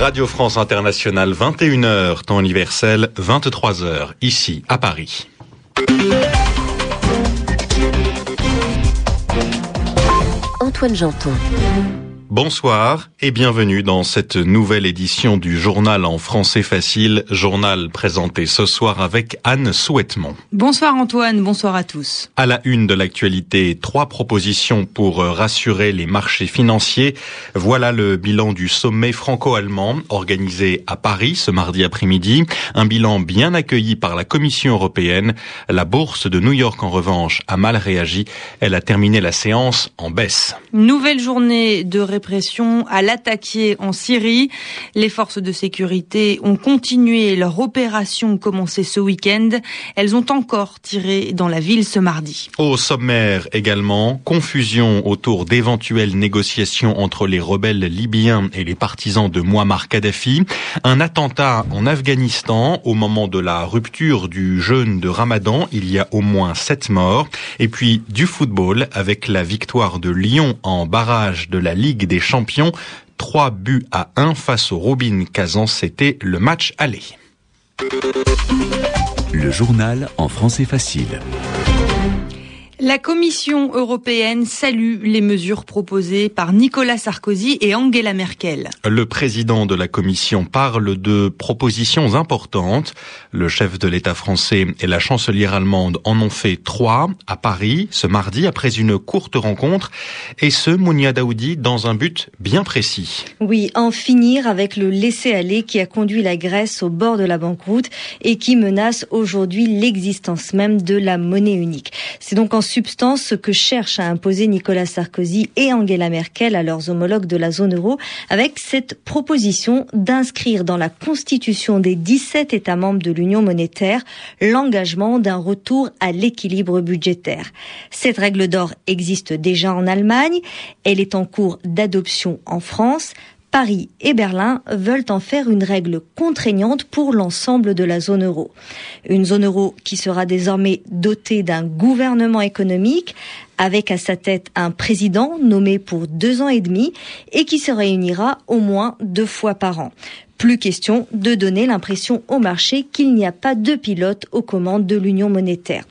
Radio France Internationale 21h, temps universel 23h, ici à Paris. Antoine Janton. Bonsoir et bienvenue dans cette nouvelle édition du journal en français facile, journal présenté ce soir avec Anne Souhaitemont. Bonsoir Antoine, bonsoir à tous. À la une de l'actualité, trois propositions pour rassurer les marchés financiers. Voilà le bilan du sommet franco-allemand organisé à Paris ce mardi après-midi. Un bilan bien accueilli par la Commission européenne. La bourse de New York en revanche a mal réagi. Elle a terminé la séance en baisse. Nouvelle journée de répression à l'attaquer en Syrie. Les forces de sécurité ont continué leur opération commencée ce week-end. Elles ont encore tiré dans la ville ce mardi. Au sommaire également, confusion autour d'éventuelles négociations entre les rebelles libyens et les partisans de Muammar Kadhafi. Un attentat en Afghanistan au moment de la rupture du jeûne de Ramadan. Il y a au moins sept morts. Et puis du football avec la victoire de Lyon en barrage de la Ligue des champions. 3 buts à 1 face au Robin Kazan, c'était le match aller. Le journal en français facile. La Commission européenne salue les mesures proposées par Nicolas Sarkozy et Angela Merkel. Le président de la Commission parle de propositions importantes. Le chef de l'État français et la chancelière allemande en ont fait trois à Paris ce mardi après une courte rencontre. Et ce, Mounia Daoudi, dans un but bien précis. Oui, en finir avec le laisser-aller qui a conduit la Grèce au bord de la banqueroute et qui menace aujourd'hui l'existence même de la monnaie unique. C'est donc en substance ce que cherchent à imposer Nicolas Sarkozy et Angela Merkel à leurs homologues de la zone euro avec cette proposition d'inscrire dans la constitution des 17 États membres de l'Union monétaire l'engagement d'un retour à l'équilibre budgétaire. Cette règle d'or existe déjà en Allemagne, elle est en cours d'adoption en France. Paris et Berlin veulent en faire une règle contraignante pour l'ensemble de la zone euro. Une zone euro qui sera désormais dotée d'un gouvernement économique avec à sa tête un président nommé pour deux ans et demi et qui se réunira au moins deux fois par an. Plus question de donner l'impression au marché qu'il n'y a pas de pilote aux commandes de l'Union monétaire.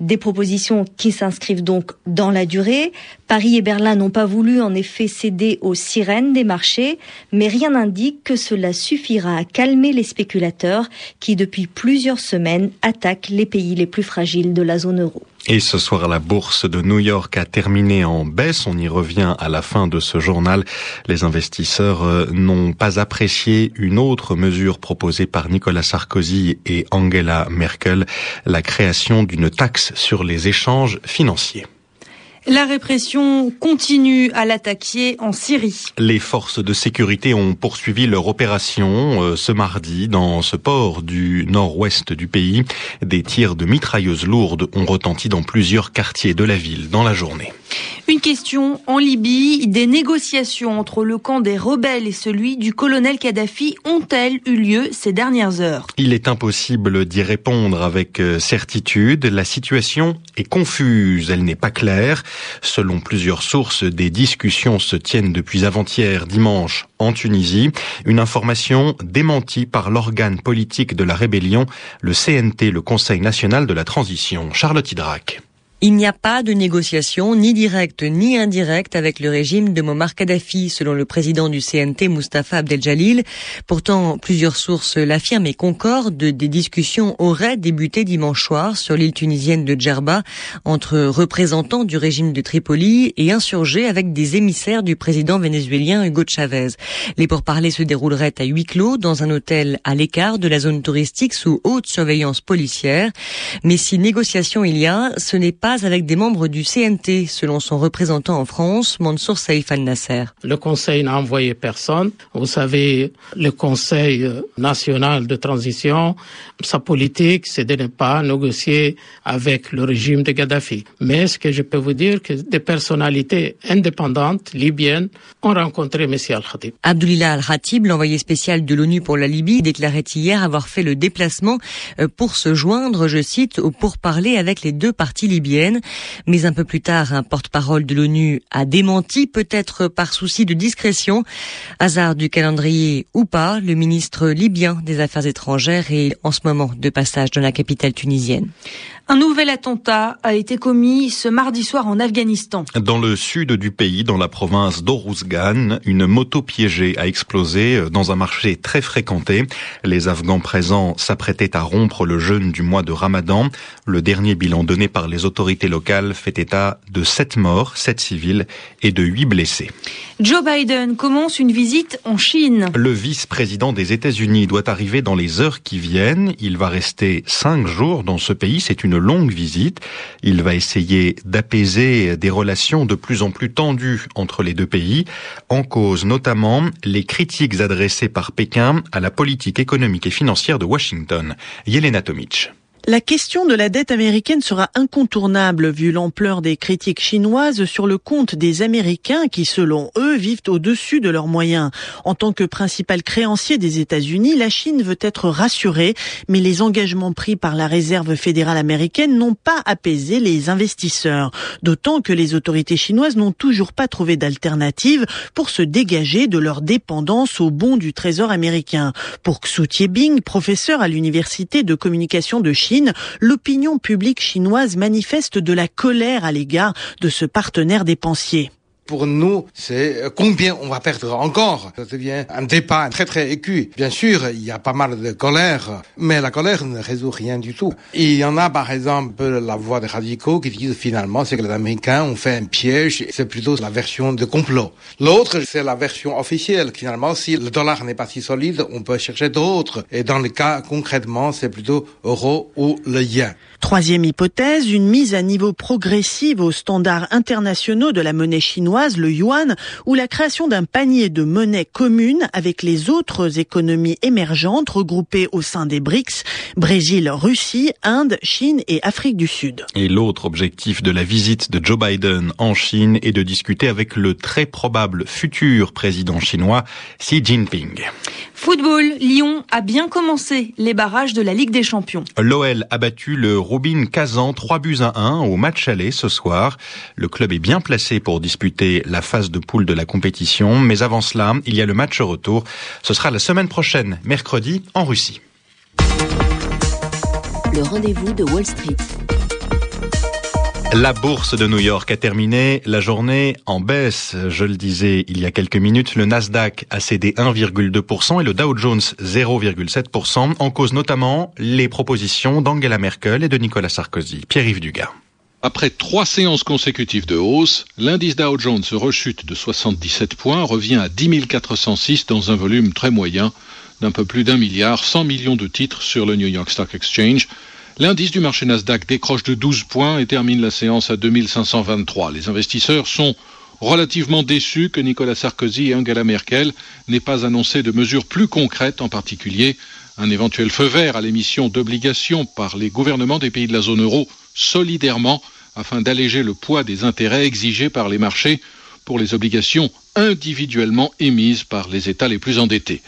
Des propositions qui s'inscrivent donc dans la durée. Paris et Berlin n'ont pas voulu en effet céder aux sirènes des marchés, mais rien n'indique que cela suffira à calmer les spéculateurs qui depuis plusieurs semaines attaquent les pays les plus fragiles de la zone euro. Et ce soir, la bourse de New York a terminé en baisse. On y revient à la fin de ce journal. Les investisseurs n'ont pas apprécié une autre mesure proposée par Nicolas Sarkozy et Angela Merkel, la création d'une taxe sur les échanges financiers. La répression continue à l'attaquer en Syrie. Les forces de sécurité ont poursuivi leur opération euh, ce mardi dans ce port du nord-ouest du pays. Des tirs de mitrailleuses lourdes ont retenti dans plusieurs quartiers de la ville dans la journée. Une question en Libye, des négociations entre le camp des rebelles et celui du colonel Kadhafi ont-elles eu lieu ces dernières heures? Il est impossible d'y répondre avec certitude. La situation est confuse, elle n'est pas claire. Selon plusieurs sources, des discussions se tiennent depuis avant-hier dimanche en Tunisie. Une information démentie par l'organe politique de la rébellion, le CNT, le Conseil national de la transition. Charlotte Hydrac. Il n'y a pas de négociation ni directe ni indirecte avec le régime de Muammar Kadhafi, selon le président du CNT, Mustafa Abdel-Jalil. Pourtant, plusieurs sources l'affirment et concordent. Des discussions auraient débuté dimanche soir sur l'île tunisienne de Djerba entre représentants du régime de Tripoli et insurgés avec des émissaires du président vénézuélien Hugo Chavez. Les pourparlers se dérouleraient à huis clos dans un hôtel à l'écart de la zone touristique sous haute surveillance policière. Mais si négociation il y a, ce n'est pas avec des membres du CNT, selon son représentant en France, Mansour Saïf al-Nasser. Le Conseil n'a envoyé personne. Vous savez, le Conseil national de transition, sa politique, c'est de ne pas négocier avec le régime de Gaddafi. Mais ce que je peux vous dire, que des personnalités indépendantes libyennes ont rencontré M. Al-Khatib. Abdullah Al-Khatib, l'envoyé spécial de l'ONU pour la Libye, déclarait hier avoir fait le déplacement pour se joindre, je cite, au pourparler avec les deux parties libyennes Mais un peu plus tard, un porte-parole de l'ONU a démenti, peut-être par souci de discrétion. Hasard du calendrier ou pas, le ministre libyen des Affaires étrangères est en ce moment de passage dans la capitale tunisienne. Un nouvel attentat a été commis ce mardi soir en Afghanistan. Dans le sud du pays, dans la province d'Oruzgan, une moto piégée a explosé dans un marché très fréquenté. Les Afghans présents s'apprêtaient à rompre le jeûne du mois de Ramadan. Le dernier bilan donné par les autorités locales fait état de 7 morts, 7 civils et de 8 blessés. Joe Biden commence une visite en Chine. Le vice-président des États-Unis doit arriver dans les heures qui viennent. Il va rester 5 jours dans ce pays. C'est une longue visite. Il va essayer d'apaiser des relations de plus en plus tendues entre les deux pays, en cause notamment les critiques adressées par Pékin à la politique économique et financière de Washington. Yelena Tomic. La question de la dette américaine sera incontournable vu l'ampleur des critiques chinoises sur le compte des Américains qui, selon eux, vivent au-dessus de leurs moyens. En tant que principal créancier des États-Unis, la Chine veut être rassurée, mais les engagements pris par la Réserve fédérale américaine n'ont pas apaisé les investisseurs. D'autant que les autorités chinoises n'ont toujours pas trouvé d'alternative pour se dégager de leur dépendance aux bons du Trésor américain. Pour Xu Tiebing, professeur à l'Université de communication de Chine, l'opinion publique chinoise manifeste de la colère à l'égard de ce partenaire dépensier pour nous, c'est combien on va perdre encore? Ça devient un débat très très aigu. Bien sûr, il y a pas mal de colère, mais la colère ne résout rien du tout. il y en a par exemple la voix des radicaux qui disent finalement c'est que les Américains ont fait un piège. C'est plutôt la version de complot. L'autre, c'est la version officielle. Finalement, si le dollar n'est pas si solide, on peut chercher d'autres. Et dans le cas concrètement, c'est plutôt euro ou le yen. Troisième hypothèse, une mise à niveau progressive aux standards internationaux de la monnaie chinoise, le yuan, ou la création d'un panier de monnaies communes avec les autres économies émergentes regroupées au sein des BRICS, Brésil, Russie, Inde, Chine et Afrique du Sud. Et l'autre objectif de la visite de Joe Biden en Chine est de discuter avec le très probable futur président chinois Xi Jinping. Football, Lyon a bien commencé les barrages de la Ligue des Champions. L'OL a battu le Robin Kazan 3 buts à 1 au match aller ce soir. Le club est bien placé pour disputer la phase de poule de la compétition, mais avant cela, il y a le match retour. Ce sera la semaine prochaine, mercredi, en Russie. Le rendez-vous de Wall Street. La bourse de New York a terminé la journée en baisse. Je le disais il y a quelques minutes, le Nasdaq a cédé 1,2% et le Dow Jones 0,7%, en cause notamment les propositions d'Angela Merkel et de Nicolas Sarkozy. Pierre-Yves Dugas. Après trois séances consécutives de hausse, l'indice Dow Jones rechute de 77 points, revient à 10 406 dans un volume très moyen d'un peu plus d'un milliard, 100 millions de titres sur le New York Stock Exchange. L'indice du marché Nasdaq décroche de 12 points et termine la séance à 2523. Les investisseurs sont relativement déçus que Nicolas Sarkozy et Angela Merkel n'aient pas annoncé de mesures plus concrètes, en particulier un éventuel feu vert à l'émission d'obligations par les gouvernements des pays de la zone euro solidairement afin d'alléger le poids des intérêts exigés par les marchés pour les obligations individuellement émises par les États les plus endettés.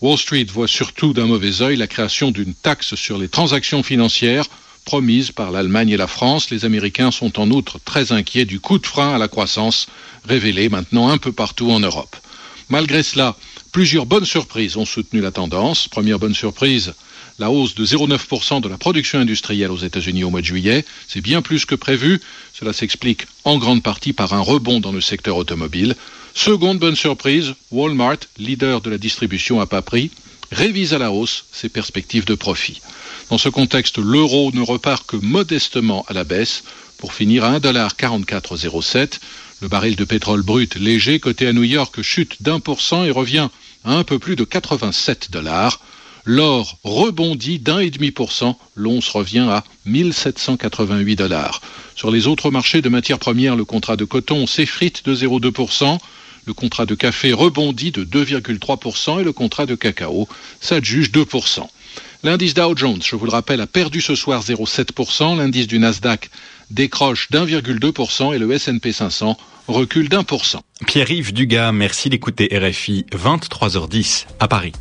Wall Street voit surtout d'un mauvais œil la création d'une taxe sur les transactions financières promise par l'Allemagne et la France. Les Américains sont en outre très inquiets du coup de frein à la croissance révélé maintenant un peu partout en Europe. Malgré cela, plusieurs bonnes surprises ont soutenu la tendance. Première bonne surprise, la hausse de 0,9% de la production industrielle aux États-Unis au mois de juillet. C'est bien plus que prévu. Cela s'explique en grande partie par un rebond dans le secteur automobile. Seconde bonne surprise, Walmart, leader de la distribution à pas prix, révise à la hausse ses perspectives de profit. Dans ce contexte, l'euro ne repart que modestement à la baisse pour finir à 1,4407. Le baril de pétrole brut léger coté à New York chute d'un pour cent et revient à un peu plus de 87 dollars. L'or rebondit d'un et demi pour cent, l'once revient à 1788 dollars. Sur les autres marchés de matières premières, le contrat de coton s'effrite de 0,2%, le contrat de café rebondit de 2,3% et le contrat de cacao s'adjuge 2%. L'indice Dow Jones, je vous le rappelle, a perdu ce soir 0,7%, l'indice du Nasdaq décroche d'1,2% et le S&P 500 recule d'un pour cent. Pierre-Yves Dugas, merci d'écouter RFI 23h10 à Paris.